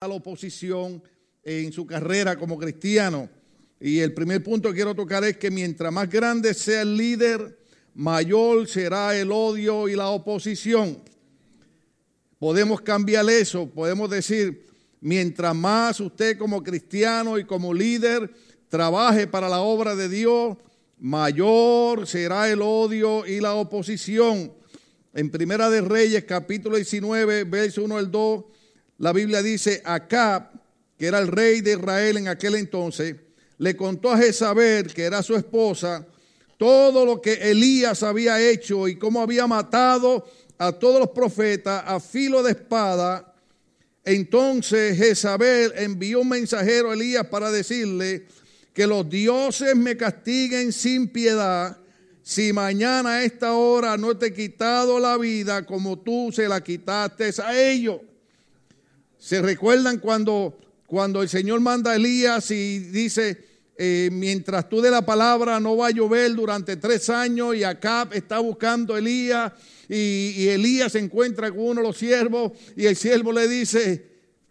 a la oposición en su carrera como cristiano. Y el primer punto que quiero tocar es que mientras más grande sea el líder, mayor será el odio y la oposición. Podemos cambiar eso, podemos decir, mientras más usted como cristiano y como líder trabaje para la obra de Dios, mayor será el odio y la oposición. En Primera de Reyes, capítulo 19, verso 1 al 2, la Biblia dice, Acá, que era el rey de Israel en aquel entonces, le contó a Jezabel, que era su esposa, todo lo que Elías había hecho y cómo había matado a todos los profetas a filo de espada. Entonces Jezabel envió un mensajero a Elías para decirle que los dioses me castiguen sin piedad si mañana a esta hora no te he quitado la vida como tú se la quitaste a ellos. ¿Se recuerdan cuando, cuando el Señor manda a Elías y dice, eh, mientras tú de la palabra no va a llover durante tres años y acá está buscando a Elías y, Elías se encuentra con uno de los siervos y el siervo le dice,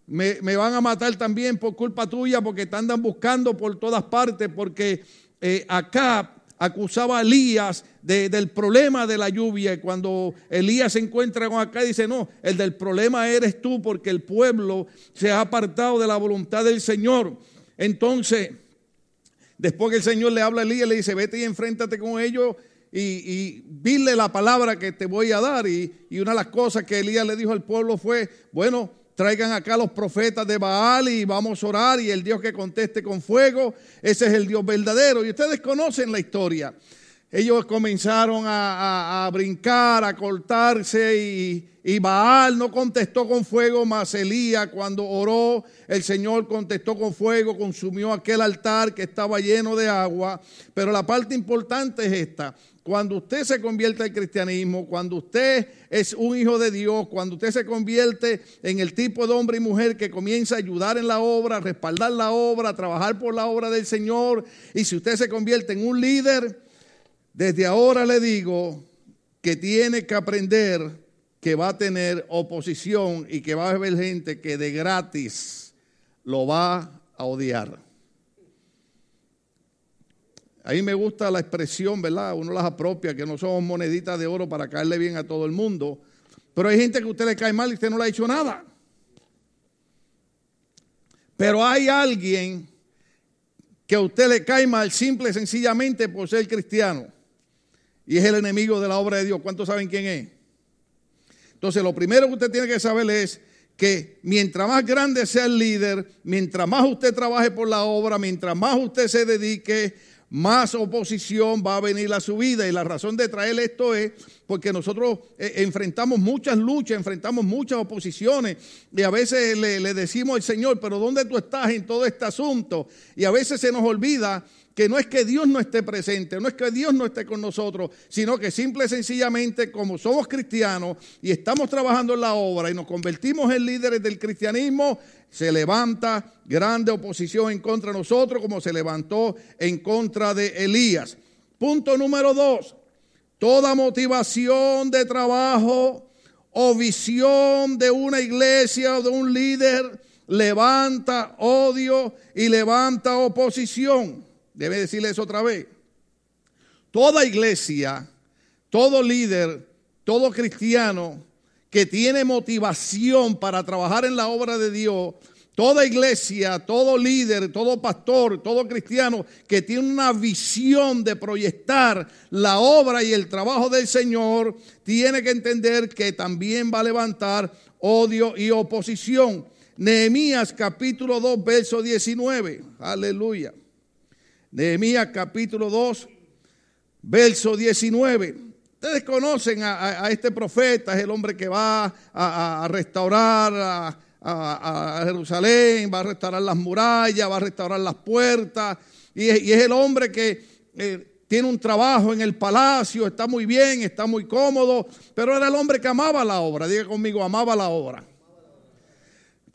me, van a matar también por culpa tuya porque te andan buscando por todas partes porque eh, acá acusaba a Elías del problema de la lluvia. Y cuando Elías se encuentra con acá, dice, no, el del problema eres tú porque el pueblo se ha apartado de la voluntad del Señor. Entonces, después que el Señor le habla a Elías, le dice, vete y enfréntate con ellos y, y dile la palabra que te voy a dar. Y, y una de las cosas que Elías le dijo al pueblo fue, bueno, traigan acá los profetas de Baal y vamos a orar y el Dios que conteste con fuego, ese es el Dios verdadero. Y ustedes conocen la historia. Ellos comenzaron a, brincar, a cortarse y, Baal no contestó con fuego, mas Elías cuando oró, el Señor contestó con fuego, consumió aquel altar que estaba lleno de agua. Pero la parte importante es esta, cuando usted se convierte al cristianismo, cuando usted es un hijo de Dios, cuando usted se convierte en el tipo de hombre y mujer que comienza a ayudar en la obra, a respaldar la obra, a trabajar por la obra del Señor, y si usted se convierte en un líder, desde ahora le digo que tiene que aprender que va a tener oposición y que va a haber gente que de gratis lo va a odiar. A mí me gusta la expresión, ¿verdad? Uno las apropia, que no somos moneditas de oro para caerle bien a todo el mundo. Pero hay gente que a usted le cae mal y usted no le ha hecho nada. Pero hay alguien que a usted le cae mal simple y sencillamente por ser cristiano. Y es el enemigo de la obra de Dios. ¿Cuántos saben quién es? Entonces, lo primero que usted tiene que saber es que mientras más grande sea el líder, mientras más usted trabaje por la obra, mientras más usted se dedique, más oposición va a venir a su vida. Y la razón de traer esto es porque nosotros eh, enfrentamos muchas luchas, enfrentamos muchas oposiciones. Y a veces le, le, decimos al Señor, pero ¿dónde tú estás en todo este asunto? Y a veces se nos olvida que no es que Dios no esté presente, no es que Dios no esté con nosotros, sino que simple y sencillamente como somos cristianos y estamos trabajando en la obra y nos convertimos en líderes del cristianismo, se levanta grande oposición en contra de nosotros como se levantó en contra de Elías. Punto número dos, toda motivación de trabajo o visión de una iglesia o de un líder levanta odio y levanta oposición. Debe decirle eso otra vez. Toda iglesia, todo líder, todo cristiano que tiene motivación para trabajar en la obra de Dios, toda iglesia, todo líder, todo pastor, todo cristiano que tiene una visión de proyectar la obra y el trabajo del Señor, tiene que entender que también va a levantar odio y oposición. Nehemías capítulo 2, verso 19. Aleluya. Nehemías capítulo 2, verso 19. Ustedes conocen a, este profeta, es el hombre que va a, restaurar a, Jerusalén, va a restaurar las murallas, va a restaurar las puertas, y es, y es el hombre que eh, tiene un trabajo en el palacio, está muy bien, está muy cómodo, pero era el hombre que amaba la obra, diga conmigo, amaba la obra.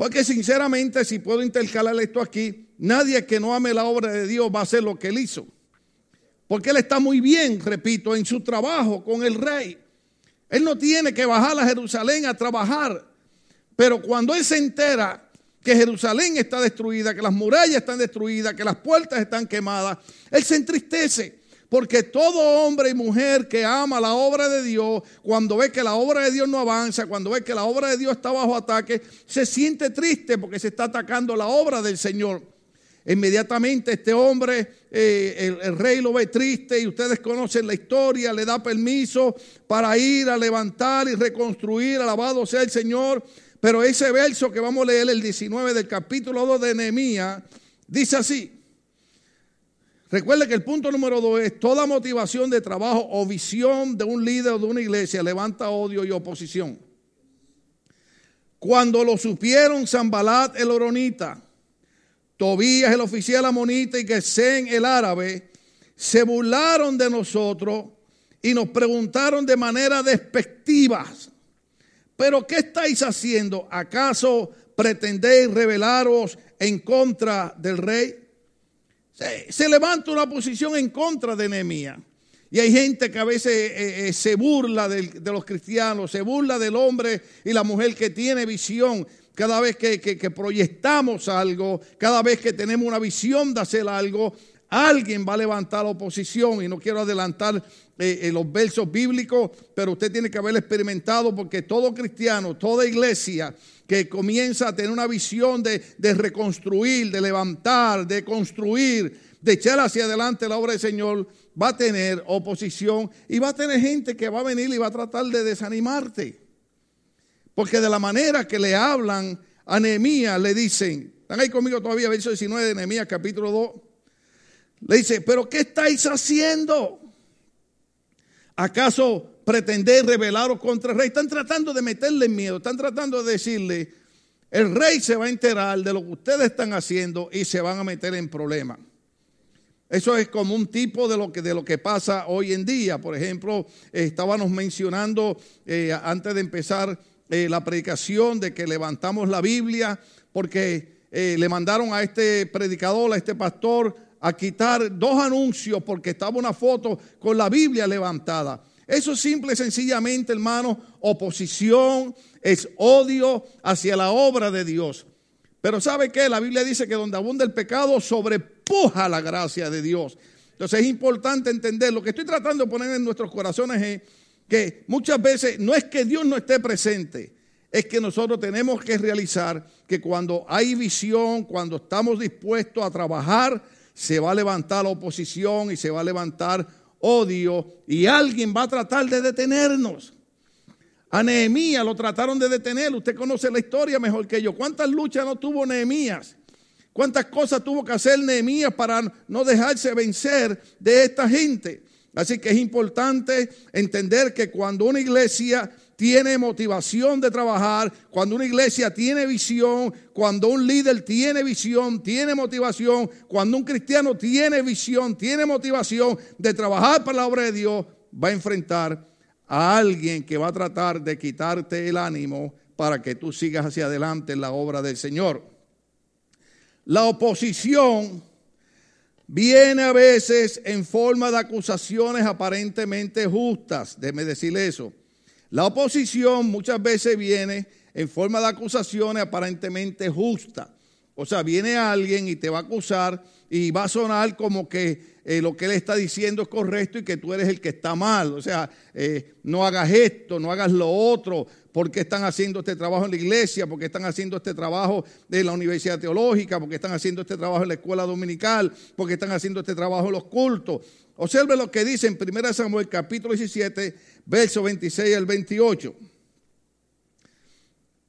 Porque sinceramente, si puedo intercalar esto aquí, nadie que no ame la obra de Dios va a hacer lo que él hizo. Porque él está muy bien, repito, en su trabajo con el rey. Él no tiene que bajar a Jerusalén a trabajar. Pero cuando él se entera que Jerusalén está destruida, que las murallas están destruidas, que las puertas están quemadas, él se entristece. Porque todo hombre y mujer que ama la obra de Dios, cuando ve que la obra de Dios no avanza, cuando ve que la obra de Dios está bajo ataque, se siente triste porque se está atacando la obra del Señor. Inmediatamente este hombre, eh, el, rey lo ve triste y ustedes conocen la historia, le da permiso para ir a levantar y reconstruir, alabado sea el Señor. Pero ese verso que vamos a leer, el 19 del capítulo 2 de Nehemías, dice así. Recuerde que el punto número dos es toda motivación de trabajo o visión de un líder de una iglesia levanta odio y oposición. Cuando lo supieron Zambalat el Oronita, Tobías el oficial amonita y Gesén el árabe, se burlaron de nosotros y nos preguntaron de manera despectiva, pero ¿qué estáis haciendo? ¿Acaso pretendéis rebelaros en contra del rey? Se, levanta una posición en contra de Nehemías. Y hay gente que a veces eh, eh, se burla de, los cristianos, se burla del hombre y la mujer que tiene visión. Cada vez que, proyectamos algo, cada vez que tenemos una visión de hacer algo, alguien va a levantar oposición. Y no quiero adelantar eh, los versos bíblicos, pero usted tiene que haber experimentado porque todo cristiano, toda iglesia que comienza a tener una visión de, reconstruir, de levantar, de construir, de echar hacia adelante la obra del Señor, va a tener oposición y va a tener gente que va a venir y va a tratar de desanimarte. Porque de la manera que le hablan a Nehemías, le dicen, están ahí conmigo todavía, verso 19 de Nehemías, capítulo 2, le dice, pero ¿qué estáis haciendo? ¿Acaso pretender rebelaros contra el rey. Están tratando de meterle miedo, están tratando de decirle, el rey se va a enterar de lo que ustedes están haciendo y se van a meter en problemas. Eso es como un tipo de lo que, de lo que pasa hoy en día. Por ejemplo, estábamos mencionando eh, antes de empezar eh, la predicación de que levantamos la Biblia porque eh, le mandaron a este predicador, a este pastor, a quitar dos anuncios porque estaba una foto con la Biblia levantada. Eso es simple y sencillamente, hermano, oposición, es odio hacia la obra de Dios. Pero ¿sabe qué? La Biblia dice que donde abunda el pecado sobrepuja la gracia de Dios. Entonces es importante entender, lo que estoy tratando de poner en nuestros corazones es que muchas veces no es que Dios no esté presente, es que nosotros tenemos que realizar que cuando hay visión, cuando estamos dispuestos a trabajar, se va a levantar oposición y se va a levantar odio y alguien va a tratar de detenernos. A Nehemías lo trataron de detener. Usted conoce la historia mejor que yo. ¿Cuántas luchas no tuvo Nehemías? ¿Cuántas cosas tuvo que hacer Nehemías para no dejarse vencer de esta gente? Así que es importante entender que cuando una iglesia tiene motivación de trabajar, cuando una iglesia tiene visión, cuando un líder tiene visión, tiene motivación, cuando un cristiano tiene visión, tiene motivación de trabajar para la obra de Dios, va a enfrentar a alguien que va a tratar de quitarte el ánimo para que tú sigas hacia adelante en la obra del Señor. La oposición viene a veces en forma de acusaciones aparentemente justas, déjeme decirle eso. La oposición muchas veces viene en forma de acusaciones aparentemente justas. O sea, viene alguien y te va a acusar y va a sonar como que eh, lo que él está diciendo es correcto y que tú eres el que está mal. O sea, eh, no hagas esto, no hagas lo otro. ¿Por qué están haciendo este trabajo en la iglesia? ¿Por qué están haciendo este trabajo en la universidad teológica? ¿Por qué están haciendo este trabajo en la escuela dominical? ¿Por qué están haciendo este trabajo en los cultos? Observe lo que dice en 1 Samuel capítulo 17, verso 26 al 28.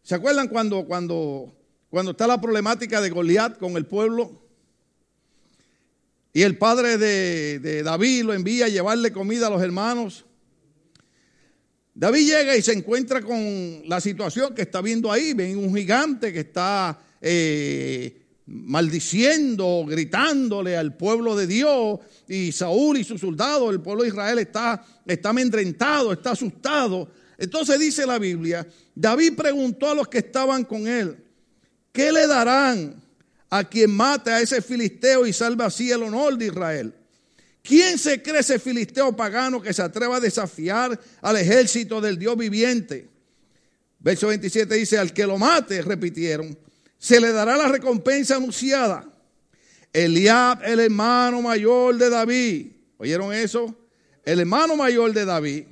¿Se acuerdan cuando, cuando, cuando está la problemática de Goliat con el pueblo? Y el padre de, David lo envía a llevarle comida a los hermanos. David llega y se encuentra con la situación que está viendo ahí. Ven un gigante que está eh, maldiciendo, gritándole al pueblo de Dios y Saúl y sus soldados, el pueblo de Israel está, está amedrentado, está asustado. Entonces dice la Biblia, David preguntó a los que estaban con él, ¿qué le darán a quien mate a ese filisteo y salve así el honor de Israel? ¿Quién se cree ese filisteo pagano que se atreva a desafiar al ejército del Dios viviente? Verso 27 dice, al que lo mate, repitieron, se le dará la recompensa anunciada. Eliab, el hermano mayor de David, ¿oyeron eso? El hermano mayor de David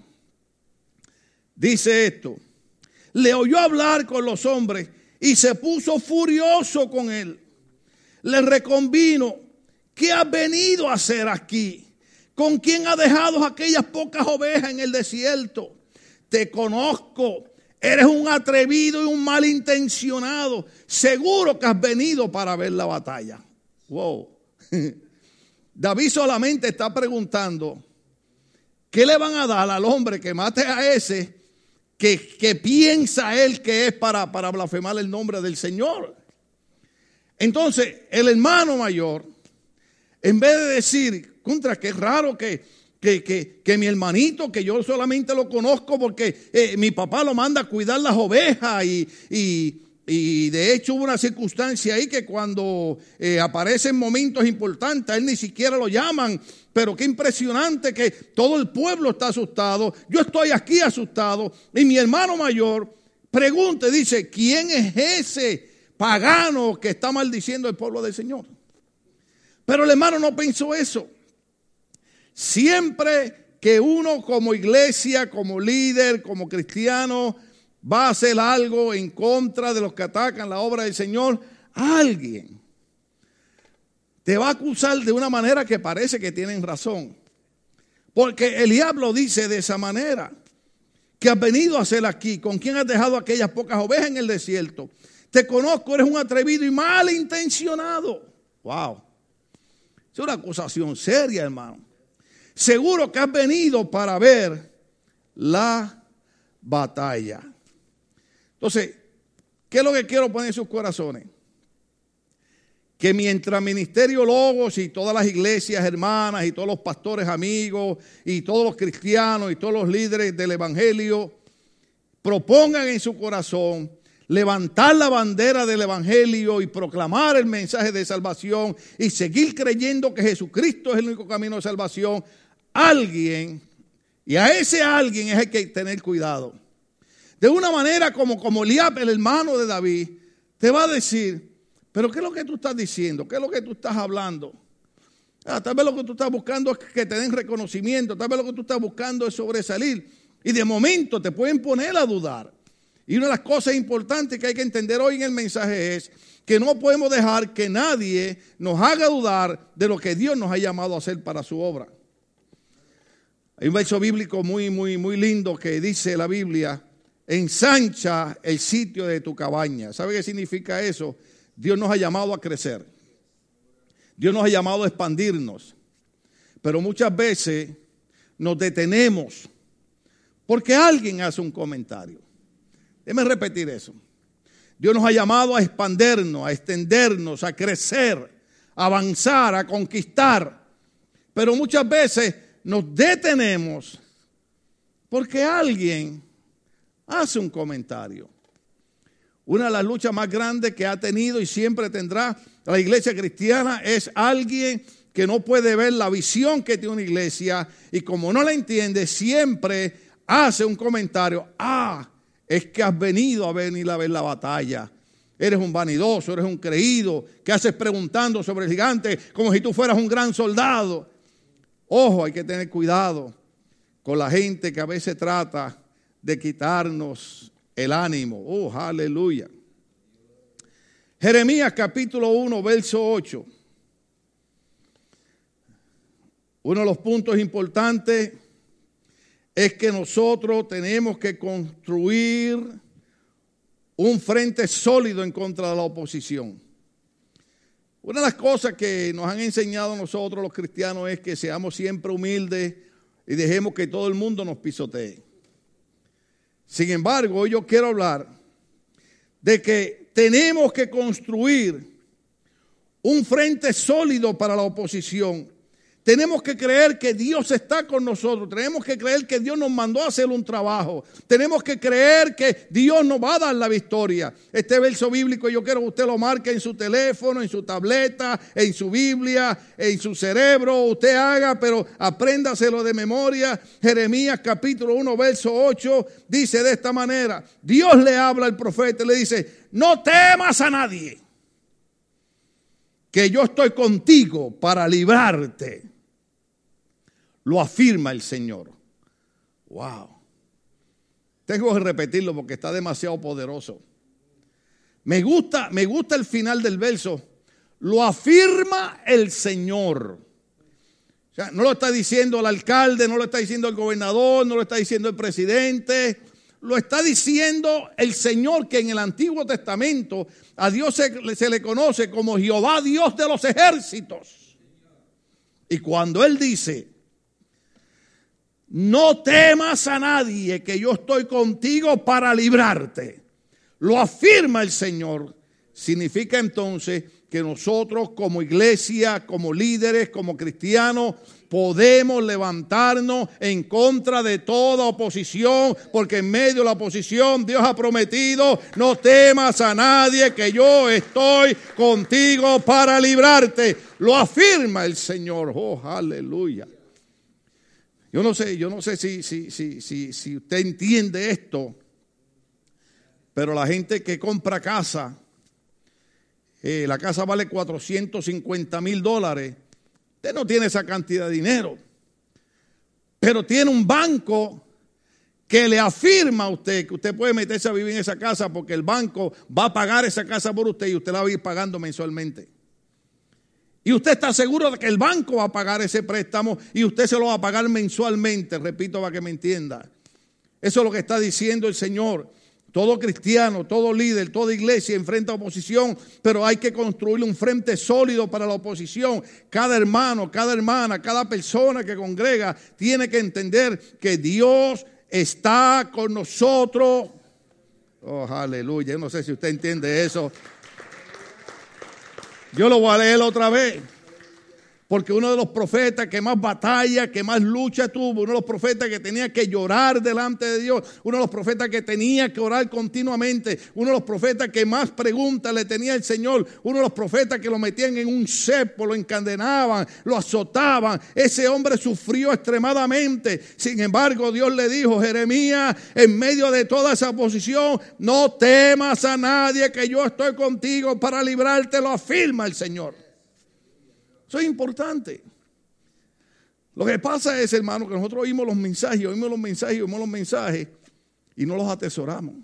dice esto, le oyó hablar con los hombres y se puso furioso con él. Le reconvino, ¿qué has venido a hacer aquí? ¿Con quién ha dejado aquellas pocas ovejas en el desierto? Te conozco Eres un atrevido y un malintencionado. Seguro que has venido para ver la batalla. Wow. David solamente está preguntando, ¿qué le van a dar al hombre que mate a ese que, que piensa él que es para, para blasfemar el nombre del Señor? Entonces, el hermano mayor, en vez de decir, contra, qué raro que, que, mi hermanito, que yo solamente lo conozco porque eh, mi papá lo manda a cuidar las ovejas y, y, de hecho hubo una circunstancia ahí que cuando eh, aparecen momentos importantes, él ni siquiera lo llaman, pero qué impresionante que todo el pueblo está asustado, yo estoy aquí asustado y mi hermano mayor pregunta, dice, ¿quién es ese pagano que está maldiciendo el pueblo del Señor? Pero el hermano no pensó eso. Siempre que uno como iglesia, como líder, como cristiano, va a hacer algo en contra de los que atacan la obra del Señor, alguien te va a acusar de una manera que parece que tienen razón. Porque el diablo dice de esa manera, que has venido a hacer aquí, con quién has dejado aquellas pocas ovejas en el desierto. Te conozco, eres un atrevido y malintencionado. Wow. Es una acusación seria, hermano. Seguro que has venido para ver la batalla. Entonces, ¿qué es lo que quiero poner en sus corazones? Que mientras Ministerio Logos y todas las iglesias hermanas y todos los pastores amigos y todos los cristianos y todos los líderes del Evangelio propongan en su corazón levantar la bandera del Evangelio y proclamar el mensaje de salvación y seguir creyendo que Jesucristo es el único camino de salvación, alguien, y a ese alguien es el que tener cuidado. De una manera como, como Eliab, el hermano de David, te va a decir, pero ¿qué es lo que tú estás diciendo? ¿Qué es lo que tú estás hablando? Ah, tal vez lo que tú estás buscando es que te den reconocimiento, tal vez lo que tú estás buscando es sobresalir. Y de momento te pueden poner a dudar. Y una de las cosas importantes que hay que entender hoy en el mensaje es que no podemos dejar que nadie nos haga dudar de lo que Dios nos ha llamado a hacer para su obra. Hay un verso bíblico muy, muy, muy lindo que dice la Biblia, ensancha el sitio de tu cabaña. ¿Sabe qué significa eso? Dios nos ha llamado a crecer. Dios nos ha llamado a expandirnos. Pero muchas veces nos detenemos porque alguien hace un comentario. Déjeme repetir eso. Dios nos ha llamado a expandernos, a extendernos, a crecer, a avanzar, a conquistar. Pero muchas veces nos detenemos porque alguien hace un comentario. Una de las luchas más grandes que ha tenido y siempre tendrá la iglesia cristiana es alguien que no puede ver la visión que tiene una iglesia y como no la entiende, siempre hace un comentario. Ah, es que has venido a venir a ver la batalla. Eres un vanidoso, eres un creído, que haces preguntando sobre el gigante como si tú fueras un gran soldado. Ojo, hay que tener cuidado con la gente que a veces trata de quitarnos el ánimo. Oh, aleluya. Jeremías capítulo 1, verso 8. Uno de los puntos importantes es que nosotros tenemos que construir un frente sólido en contra de la oposición. Una de las cosas que nos han enseñado nosotros los cristianos es que seamos siempre humildes y dejemos que todo el mundo nos pisotee. Sin embargo, hoy yo quiero hablar de que tenemos que construir un frente sólido para la oposición. Tenemos que creer que Dios está con nosotros. Tenemos que creer que Dios nos mandó a hacer un trabajo. Tenemos que creer que Dios nos va a dar la victoria. Este verso bíblico yo quiero que usted lo marque en su teléfono, en su tableta, en su Biblia, en su cerebro. Usted haga, pero apréndaselo de memoria. Jeremías capítulo 1, verso 8 dice de esta manera. Dios le habla al profeta y le dice, no temas a nadie que yo estoy contigo para librarte lo afirma el Señor. Wow. Tengo que repetirlo porque está demasiado poderoso. Me gusta, me gusta el final del verso. Lo afirma el Señor. O sea, no lo está diciendo el alcalde, no lo está diciendo el gobernador, no lo está diciendo el presidente. Lo está diciendo el Señor que en el Antiguo Testamento a Dios se, se le conoce como Jehová Dios de los ejércitos. Y cuando Él dice, no temas a nadie que yo estoy contigo para librarte. Lo afirma el Señor. Significa entonces que nosotros como iglesia, como líderes, como cristianos, podemos levantarnos en contra de toda oposición, porque en medio de la oposición Dios ha prometido, no temas a nadie, que yo estoy contigo para librarte. Lo afirma el Señor. Oh, aleluya. Yo no sé, yo no sé si, si, si, si, usted entiende esto, pero la gente que compra casa, eh, la casa vale 450 mil dólares, usted no tiene esa cantidad de dinero, pero tiene un banco que le afirma a usted que usted puede meterse a vivir en esa casa porque el banco va a pagar esa casa por usted y usted la va a ir pagando mensualmente. Y usted está seguro de que el banco va a pagar ese préstamo y usted se lo va a pagar mensualmente, repito para que me entienda. Eso es lo que está diciendo el Señor. Todo cristiano, todo líder, toda iglesia enfrenta oposición, pero hay que construir un frente sólido para la oposición. Cada hermano, cada hermana, cada persona que congrega tiene que entender que Dios está con nosotros. Oh, aleluya. Yo no sé si usted entiende eso. Yo lo voy a leer otra vez. Porque uno de los profetas que más batalla, que más lucha tuvo, uno de los profetas que tenía que llorar delante de Dios, uno de los profetas que tenía que orar continuamente, uno de los profetas que más preguntas le tenía el Señor, uno de los profetas que lo metían en un cepo, lo encadenaban, lo azotaban. Ese hombre sufrió extremadamente. Sin embargo, Dios le dijo, Jeremías, en medio de toda esa posición, no temas a nadie que yo estoy contigo para librarte, lo afirma el Señor. Eso es importante. Lo que pasa es, hermano, que nosotros oímos los mensajes, oímos los mensajes, oímos los mensajes y no los atesoramos.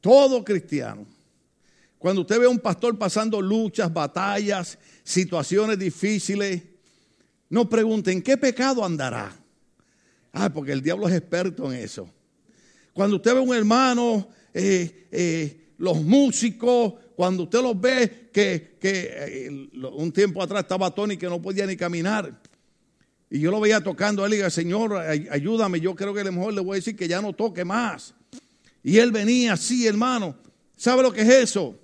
Todo cristiano. Cuando usted ve a un pastor pasando luchas, batallas, situaciones difíciles, no pregunten, ¿qué pecado andará? Ah, porque el diablo es experto en eso. Cuando usted ve a un hermano, eh, eh, los músicos, cuando usted los ve que, eh, un tiempo atrás estaba Tony que no podía ni caminar. Y yo lo veía tocando a él y Señor, ayúdame, yo creo que a lo mejor le voy a decir que ya no toque más. Y él venía así, hermano. ¿Sabe lo que es eso?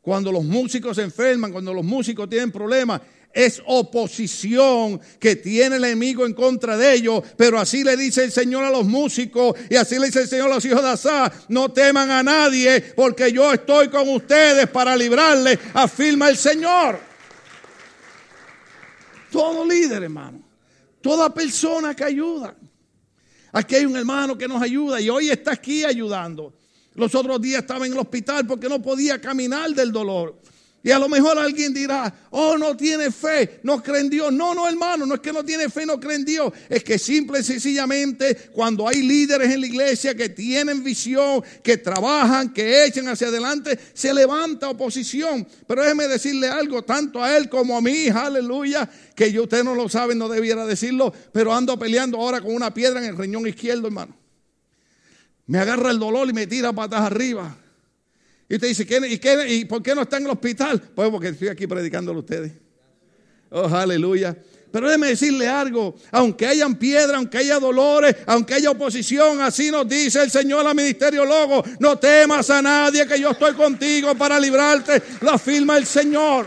Cuando los músicos se enferman, cuando los músicos tienen problemas, es oposición que tiene el enemigo en contra de ellos. Pero así le dice el Señor a los músicos y así le dice el Señor a los hijos de Asá, no teman a nadie porque yo estoy con ustedes para librarles, afirma el Señor. Todo líder, hermano. Toda persona que ayuda. Aquí hay un hermano que nos ayuda y hoy está aquí ayudando. Los otros días estaba en el hospital porque no podía caminar del dolor. Y a lo mejor alguien dirá, oh, no tiene fe, no cree en Dios. No, no, hermano, no es que no tiene fe, no cree en Dios. Es que simple y sencillamente cuando hay líderes en la iglesia que tienen visión, que trabajan, que echan hacia adelante, se levanta oposición. Pero déjeme decirle algo, tanto a él como a mí, aleluya, que yo usted no lo sabe, no debiera decirlo, pero ando peleando ahora con una piedra en el riñón izquierdo, hermano. Me agarra el dolor y me tira patas arriba. Y usted dice, ¿y, ¿y por qué no está en el hospital? Pues porque estoy aquí predicándolo a ustedes. Oh, aleluya. Pero déjeme decirle algo, aunque hayan piedra, aunque haya dolores, aunque haya oposición, así nos dice el Señor al ministerio Logo, no temas a nadie que yo estoy contigo para librarte, lo afirma el Señor.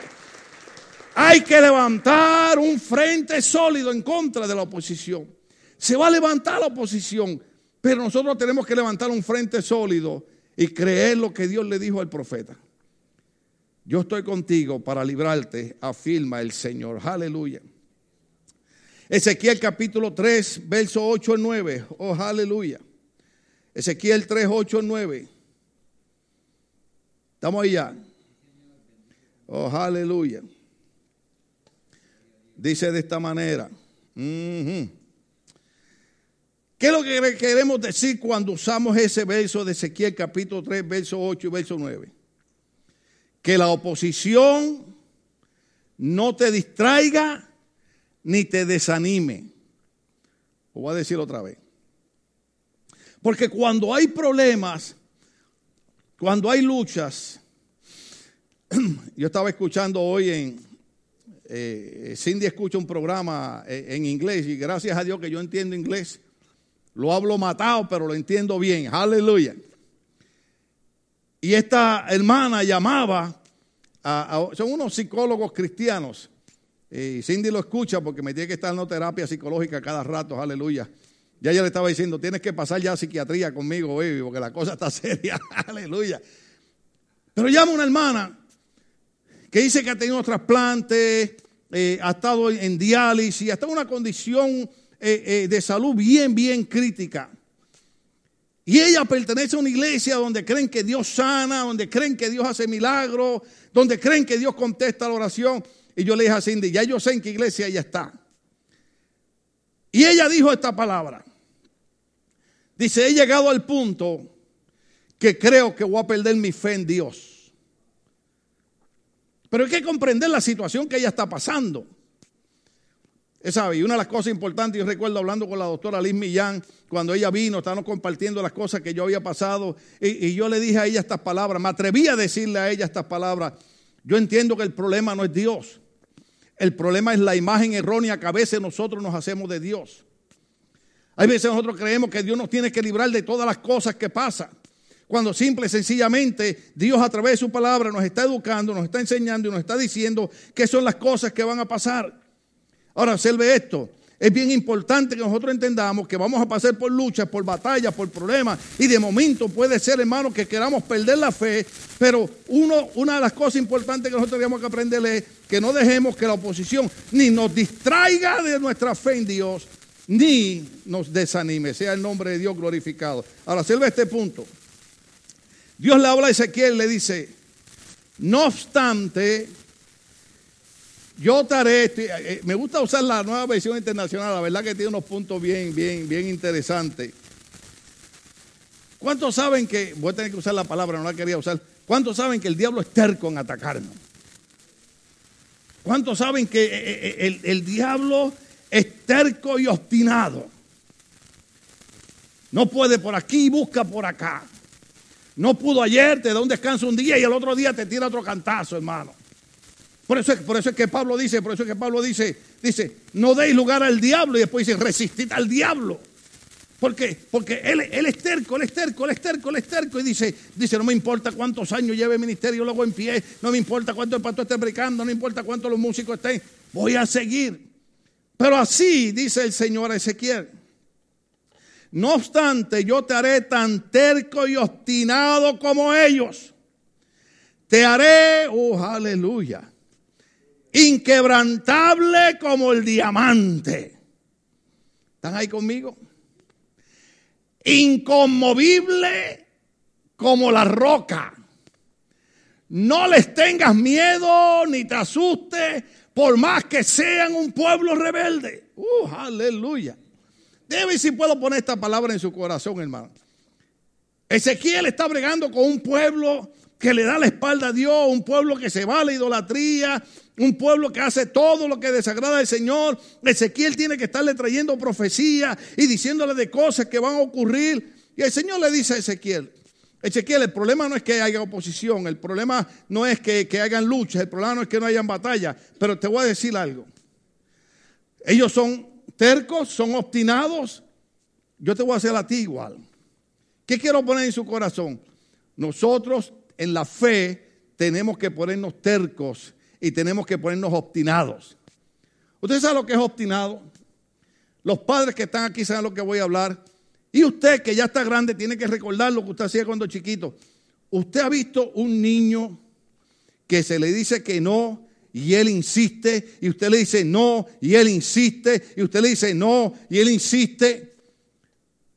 Hay que levantar un frente sólido en contra de la oposición. Se va a levantar la oposición, pero nosotros tenemos que levantar un frente sólido y creer lo que Dios le dijo al profeta. Yo estoy contigo para librarte, afirma el Señor. Aleluya. Ezequiel capítulo 3, verso 8 y 9. Oh, aleluya. Ezequiel 3, 8 y 9. Estamos allá. Oh, aleluya. Dice de esta manera. ¿Qué es lo que queremos decir cuando usamos ese verso de Ezequiel capítulo 3, verso 8 y verso 9? Que la oposición no te distraiga ni te desanime. Lo voy a decir otra vez. Porque cuando hay problemas, cuando hay luchas, yo estaba escuchando hoy en, eh, Cindy escucha un programa eh, en inglés y gracias a Dios que yo entiendo inglés. Lo hablo matado, pero lo entiendo bien. Aleluya. Y esta hermana llamaba, a, son unos psicólogos cristianos. Y Cindy lo escucha porque me tiene que estar dando terapia psicológica cada rato. Aleluya. Ya ella le estaba diciendo, tienes que pasar ya psiquiatría conmigo, baby, porque la cosa está seria. Aleluya. Pero llama una hermana que dice que ha tenido trasplante, eh, ha estado en diálisis, ha estado en una condición eh, eh, de salud bien, bien crítica. Y ella pertenece a una iglesia donde creen que Dios sana, donde creen que Dios hace milagros, donde creen que Dios contesta la oración. Y yo le dije a Cindy, ya yo sé en qué iglesia ella está. Y ella dijo esta palabra. Dice, he llegado al punto que creo que voy a perder mi fe en Dios. Pero hay que comprender la situación que ella está pasando. Esa, y una de las cosas importantes, yo recuerdo hablando con la doctora Liz Millán, cuando ella vino, estábamos compartiendo las cosas que yo había pasado, y, y, yo le dije a ella estas palabras, me atreví a decirle a ella estas palabras. Yo entiendo que el problema no es Dios, el problema es la imagen errónea que a veces nosotros nos hacemos de Dios. Hay veces nosotros creemos que Dios nos tiene que librar de todas las cosas que pasan. Cuando simple y sencillamente Dios a través de su palabra nos está educando, nos está enseñando y nos está diciendo qué son las cosas que van a pasar. Ahora, observe esto. Es bien importante que nosotros entendamos que vamos a pasar por luchas, por batallas, por problemas. Y de momento puede ser, hermano, que queramos perder la fe. Pero uno, una de las cosas importantes que nosotros tenemos que aprender es que no dejemos que la oposición ni nos distraiga de nuestra fe en Dios, ni nos desanime. Sea el nombre de Dios glorificado. Ahora, observe este punto. Dios le habla a Ezequiel, le dice, no obstante, yo te haré, eh, eh, me gusta usar la nueva versión internacional, la verdad que tiene unos puntos bien, bien, bien interesantes. ¿Cuántos saben que, voy a tener que usar la palabra, no la quería usar, ¿cuántos saben que el diablo es terco en atacarnos? ¿Cuántos saben que eh, el, el diablo es terco y obstinado? No puede por aquí, busca por acá. No pudo ayer, te da un descanso un día y el otro día te tira otro cantazo, hermano. Por eso, es, que Pablo dice, por eso es que Pablo dice, dice, no deis lugar al diablo y después dice, resistid al diablo. ¿Por qué? Porque él, él es terco, él es terco, él es terco, él terco. Y dice, dice, no me importa cuántos años lleve el ministerio luego en pie, no me importa cuánto el pastor esté predicando, no importa cuántos los músicos estén, voy a seguir. Pero así dice el Señor a Ezequiel. No obstante, yo te haré tan terco y obstinado como ellos. Te haré, oh aleluya, inquebrantable como el diamante. ¿Están ahí conmigo? Inconmovible como la roca. No les tengas miedo ni te asustes por más que sean un pueblo rebelde. Uh, aleluya. Debe si puedo poner esta palabra en su corazón, hermano. Ezequiel está bregando con un pueblo que le da la espalda a Dios, un pueblo que se va a la idolatría, un pueblo que hace todo lo que desagrada al Señor. Ezequiel tiene que estarle trayendo profecía y diciéndole de cosas que van a ocurrir. Y el Señor le dice a Ezequiel, Ezequiel, el problema no es que haya oposición, el problema no es que, que hagan luchas, el problema no es que no hayan batalla, pero te voy a decir algo. Ellos son tercos, son obstinados, yo te voy a hacer a ti igual. ¿Qué quiero poner en su corazón? Nosotros en la fe tenemos que ponernos tercos y tenemos que ponernos obstinados. ¿Usted sabe lo que es obstinado? Los padres que están aquí saben lo que voy a hablar. Y usted que ya está grande tiene que recordar lo que usted hacía cuando chiquito. Usted ha visto un niño que se le dice que no y él insiste y usted le dice no y él insiste y usted le dice no y él insiste.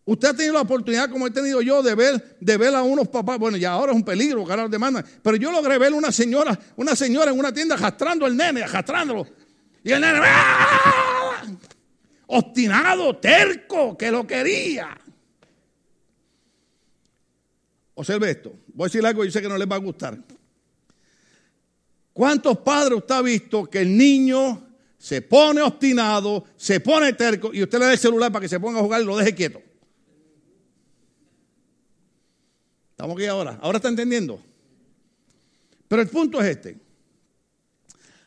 Usted ha tenido la oportunidad, como he tenido yo, de ver, de ver a unos papás. Bueno, ya ahora es un peligro, que ahora. Pero yo logré ver una señora, una señora en una tienda arrastrando al nene, arrastrándolo. Y el nene, ¡ah! obstinado, terco, que lo quería. Observe esto. Voy a decir algo y sé que no les va a gustar. ¿Cuántos padres usted ha visto que el niño se pone obstinado, se pone terco y usted le da el celular para que se ponga a jugar y lo deje quieto? Estamos aquí ahora. Ahora está entendiendo. Pero el punto es este.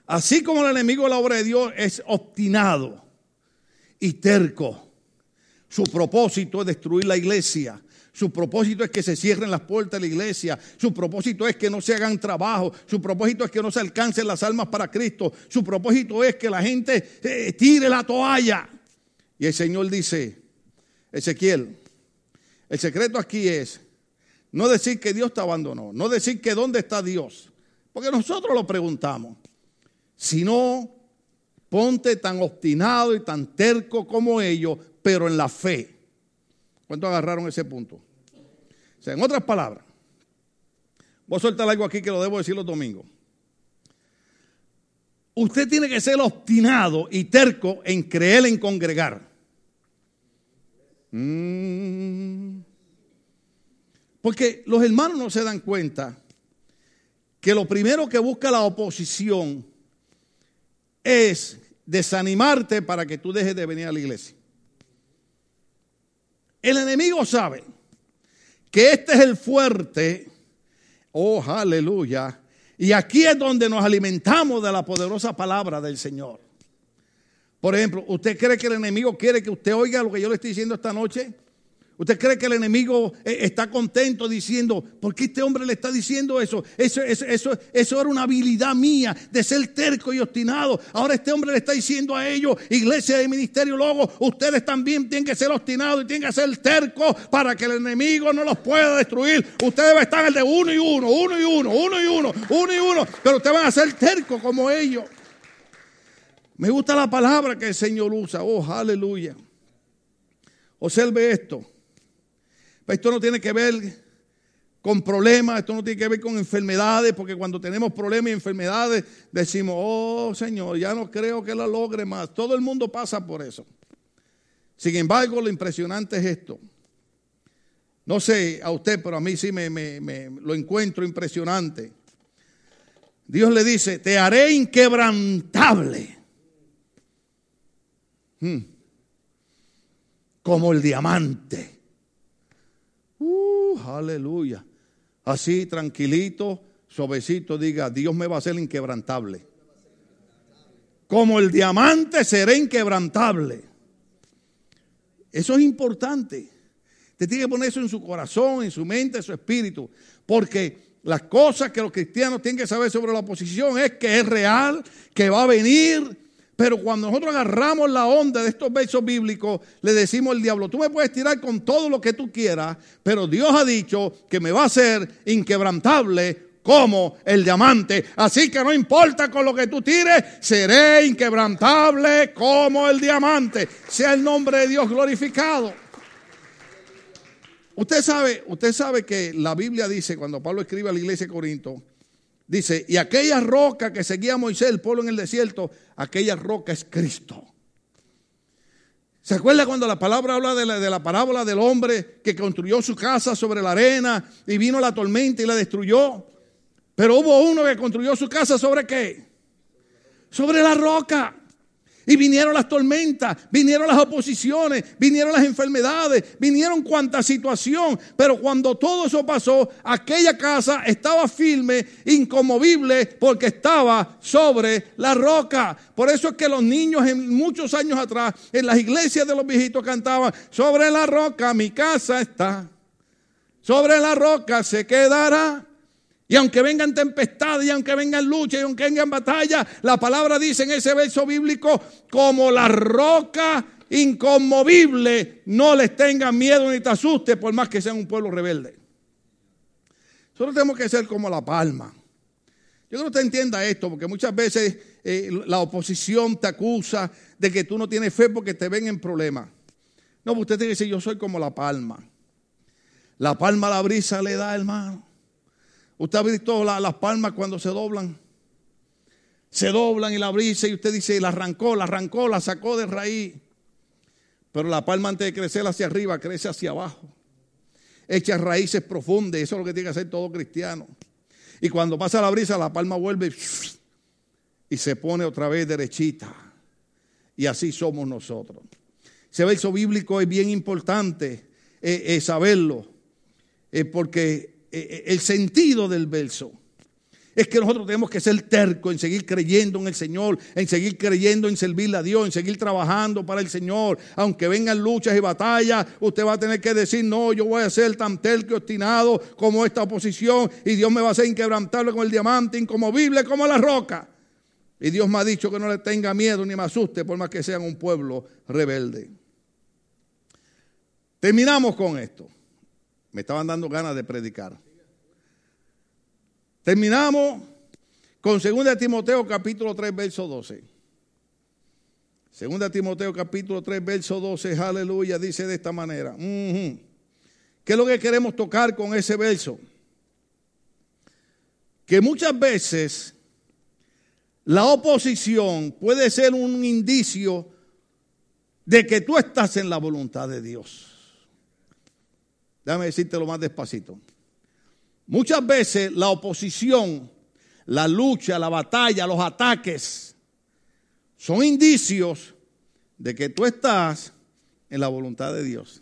Así como el enemigo de la obra de Dios es obstinado y terco, su propósito es destruir la iglesia. Su propósito es que se cierren las puertas de la iglesia. Su propósito es que no se hagan trabajo. Su propósito es que no se alcancen las almas para Cristo. Su propósito es que la gente eh, tire la toalla. Y el Señor dice, Ezequiel, el secreto aquí es no decir que Dios te abandonó, no decir que dónde está Dios, porque nosotros lo preguntamos, sino ponte tan obstinado y tan terco como ellos, pero en la fe. ¿Cuántos agarraron ese punto? O sea, en otras palabras, voy a soltar algo aquí que lo debo decir los domingos. Usted tiene que ser obstinado y terco en creer en congregar. Mm. Porque los hermanos no se dan cuenta que lo primero que busca la oposición es desanimarte para que tú dejes de venir a la iglesia. El enemigo sabe que este es el fuerte, oh aleluya, y aquí es donde nos alimentamos de la poderosa palabra del Señor. Por ejemplo, ¿usted cree que el enemigo quiere que usted oiga lo que yo le estoy diciendo esta noche? ¿Usted cree que el enemigo eh, está contento diciendo, ¿por qué este hombre le está diciendo eso? Eso, eso, eso, eso era una habilidad mía de ser terco y obstinado. Ahora este hombre le está diciendo a ellos, iglesia de ministerio, luego ustedes también tienen que ser obstinados y tienen que ser tercos para que el enemigo no los pueda destruir. Ustedes estar el de uno y uno, uno y uno, uno y uno, uno y uno, pero ustedes van a ser tercos como ellos. Me gusta la palabra que el Señor usa. Oh, aleluya. Observe esto. Esto no tiene que ver con problemas, esto no tiene que ver con enfermedades, porque cuando tenemos problemas y enfermedades decimos, oh Señor, ya no creo que la logre más. Todo el mundo pasa por eso. Sin embargo, lo impresionante es esto. No sé a usted, pero a mí sí me, lo encuentro impresionante. Dios le dice, te haré inquebrantable. Hmm. Como el diamante aleluya. Así, tranquilito, suavecito, diga, Dios me va a hacer inquebrantable. Como el diamante seré inquebrantable. Eso es importante. Usted tiene que poner eso en su corazón, en su mente, en su espíritu. Porque las cosas que los cristianos tienen que saber sobre la oposición es que es real, que va a venir, pero cuando nosotros agarramos la onda de estos versos bíblicos, le decimos al diablo, tú me puedes tirar con todo lo que tú quieras, pero Dios ha dicho que me va a ser inquebrantable como el diamante. Así que no importa con lo que tú tires, seré inquebrantable como el diamante. Sea el nombre de Dios glorificado. Usted sabe, usted sabe que la Biblia dice, cuando Pablo escribe a la iglesia de Corinto, Dice, y aquella roca que seguía a Moisés, el pueblo en el desierto, aquella roca es Cristo. ¿Se acuerda cuando la palabra habla de la, de la, parábola del hombre que construyó su casa sobre la arena y vino la tormenta y la destruyó? Pero hubo uno que construyó su casa sobre qué? Sobre la roca. Y vinieron las tormentas, vinieron las oposiciones, vinieron las enfermedades, vinieron cuanta situación. Pero cuando todo eso pasó, aquella casa estaba firme, incomovible, porque estaba sobre la roca. Por eso es que los niños en muchos años atrás, en las iglesias de los viejitos cantaban, sobre la roca mi casa está. Sobre la roca se quedará. Y aunque vengan tempestades, y aunque vengan luchas, y aunque vengan batallas, la palabra dice en ese verso bíblico, como la roca inconmovible, no les tengan miedo ni te asuste, por más que sean un pueblo rebelde. Nosotros tenemos que ser como la palma. Yo creo que usted entienda esto, porque muchas veces eh, la oposición te acusa de que tú no tienes fe porque te ven en problemas. No, pues usted tiene que decir, yo soy como la palma. La palma a la brisa le da, hermano. Usted ha visto las palmas cuando se doblan. Se doblan y la brisa y usted dice, la arrancó, la arrancó, la sacó de raíz. Pero la palma antes de crecer hacia arriba, crece hacia abajo. Echa raíces profundas. Eso es lo que tiene que hacer todo cristiano. Y cuando pasa la brisa, la palma vuelve y se pone otra vez derechita. Y así somos nosotros. Ese verso bíblico es bien importante eh, saberlo, eh, porque eh, el sentido del verso es que nosotros tenemos que ser tercos en seguir creyendo en el Señor, en seguir creyendo en servirle a Dios, en seguir trabajando para el Señor. Aunque vengan luchas y batallas, usted va a tener que decir, no, yo voy a ser tan terco y obstinado como esta oposición y Dios me va a hacer inquebrantable como el diamante, incomovible como la roca. Y Dios me ha dicho que no le tenga miedo ni me asuste por más que sean un pueblo rebelde. Terminamos con esto. Me estaban dando ganas de predicar. Terminamos con 2 Timoteo capítulo 3, verso 12. 2 Timoteo capítulo 3, verso 12, aleluya, dice de esta manera. ¿Qué es lo que queremos tocar con ese verso? Que muchas veces la oposición puede ser un indicio de que tú estás en la voluntad de Dios. Déjame decirte lo más despacito. Muchas veces la oposición, la lucha, la batalla, los ataques son indicios de que tú estás en la voluntad de Dios.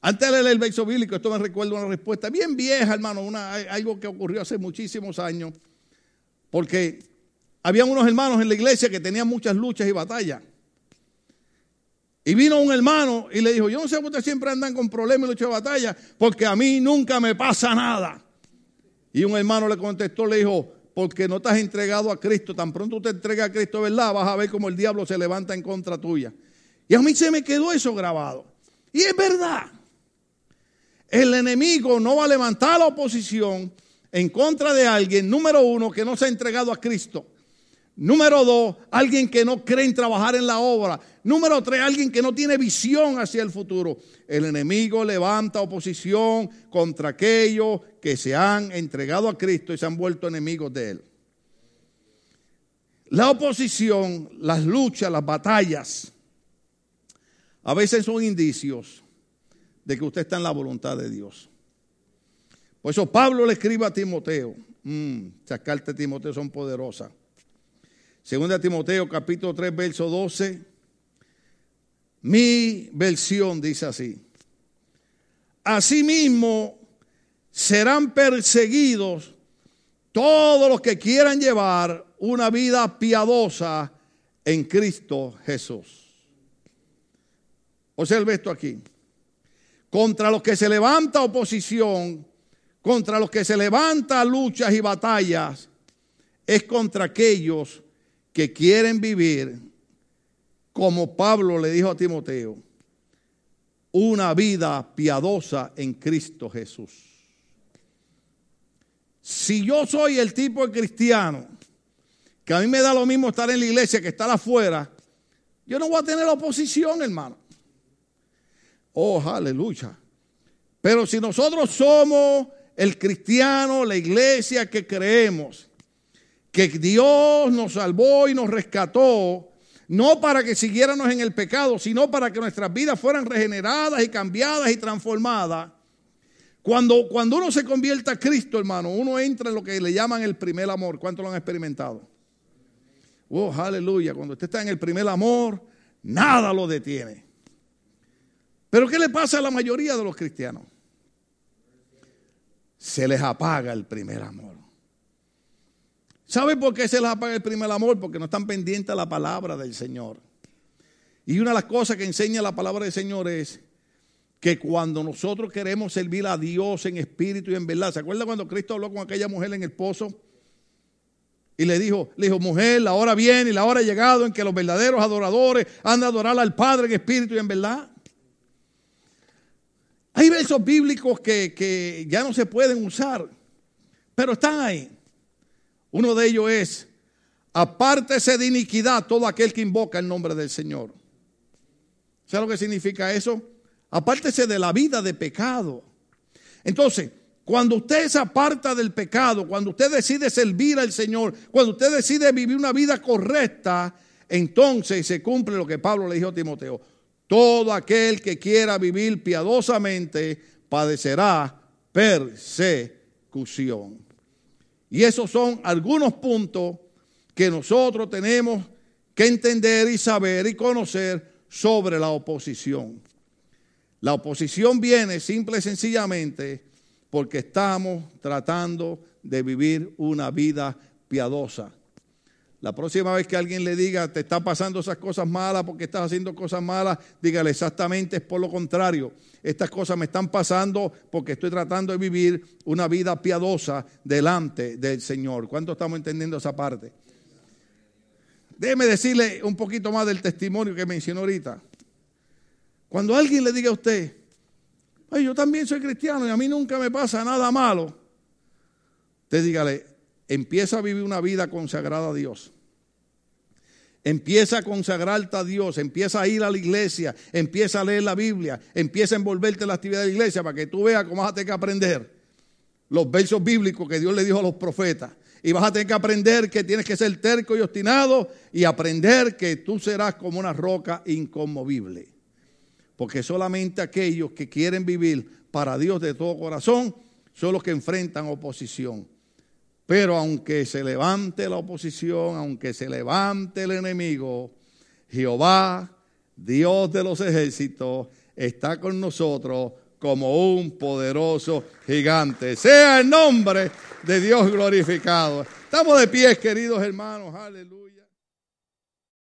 Antes de leer el verso bíblico, esto me recuerda una respuesta bien vieja, hermano, algo que ocurrió hace muchísimos años, porque había unos hermanos en la iglesia que tenían muchas luchas y batallas. Y vino un hermano y le dijo, yo no sé por ustedes siempre andan con problemas y lucha de batalla, porque a mí nunca me pasa nada. Y un hermano le contestó, le dijo, porque no has entregado a Cristo, tan pronto te entregas a Cristo, ¿verdad? Vas a ver cómo el diablo se levanta en contra tuya. Y a mí se me quedó eso grabado. Y es verdad. El enemigo no va a levantar la oposición en contra de alguien, número uno, que no se ha entregado a Cristo. Número dos, alguien que no cree en trabajar en la obra. Número tres, alguien que no tiene visión hacia el futuro. El enemigo levanta oposición contra aquellos que se han entregado a Cristo y se han vuelto enemigos de Él. La oposición, las luchas, las batallas, a veces son indicios de que usted está en la voluntad de Dios. Por eso Pablo le escribe a Timoteo. Mm, esas cartas de Timoteo son poderosas. Segunda Timoteo capítulo 3, verso 12. Mi versión dice así. Asimismo serán perseguidos todos los que quieran llevar una vida piadosa en Cristo Jesús. Observe esto aquí. Contra los que se levanta oposición, contra los que se levanta luchas y batallas, es contra aquellos que quieren vivir como Pablo le dijo a Timoteo, una vida piadosa en Cristo Jesús. Si yo soy el tipo de cristiano que a mí me da lo mismo estar en la iglesia que estar afuera, yo no voy a tener oposición, hermano. Oh, aleluya. Pero si nosotros somos el cristiano, la iglesia que creemos, que Dios nos salvó y nos rescató, no para que siguiéramos en el pecado, sino para que nuestras vidas fueran regeneradas y cambiadas y transformadas. Cuando, cuando uno se convierte a Cristo, hermano, uno entra en lo que le llaman el primer amor. ¿Cuántos lo han experimentado? Oh, aleluya. Cuando usted está en el primer amor, nada lo detiene. Pero ¿qué le pasa a la mayoría de los cristianos? Se les apaga el primer amor. ¿Sabe por qué se les apaga el primer amor? Porque no están pendientes a la palabra del Señor. Y una de las cosas que enseña la palabra del Señor es que cuando nosotros queremos servir a Dios en espíritu y en verdad, ¿se acuerda cuando Cristo habló con aquella mujer en el pozo? Y le dijo, le dijo, mujer, la hora viene y la hora ha llegado en que los verdaderos adoradores han de adorar al Padre en espíritu y en verdad. Hay versos bíblicos que, que ya no se pueden usar, pero están ahí. Uno de ellos es, apártese de iniquidad todo aquel que invoca el nombre del Señor. ¿Sabe lo que significa eso? Apártese de la vida de pecado. Entonces, cuando usted se aparta del pecado, cuando usted decide servir al Señor, cuando usted decide vivir una vida correcta, entonces se cumple lo que Pablo le dijo a Timoteo. Todo aquel que quiera vivir piadosamente padecerá persecución. Y esos son algunos puntos que nosotros tenemos que entender y saber y conocer sobre la oposición. La oposición viene simple y sencillamente porque estamos tratando de vivir una vida piadosa. La próxima vez que alguien le diga, te está pasando esas cosas malas porque estás haciendo cosas malas, dígale exactamente es por lo contrario. Estas cosas me están pasando porque estoy tratando de vivir una vida piadosa delante del Señor. ¿Cuánto estamos entendiendo esa parte? Déjeme decirle un poquito más del testimonio que mencionó ahorita. Cuando alguien le diga a usted, Ay, yo también soy cristiano y a mí nunca me pasa nada malo, usted dígale, empieza a vivir una vida consagrada a Dios. Empieza a consagrarte a Dios, empieza a ir a la iglesia, empieza a leer la Biblia, empieza a envolverte en la actividad de la iglesia para que tú veas cómo vas a tener que aprender los versos bíblicos que Dios le dijo a los profetas. Y vas a tener que aprender que tienes que ser terco y obstinado y aprender que tú serás como una roca inconmovible. Porque solamente aquellos que quieren vivir para Dios de todo corazón son los que enfrentan oposición. Pero aunque se levante la oposición, aunque se levante el enemigo, Jehová, Dios de los ejércitos, está con nosotros como un poderoso gigante. Sea el nombre de Dios glorificado. Estamos de pie, queridos hermanos. Aleluya.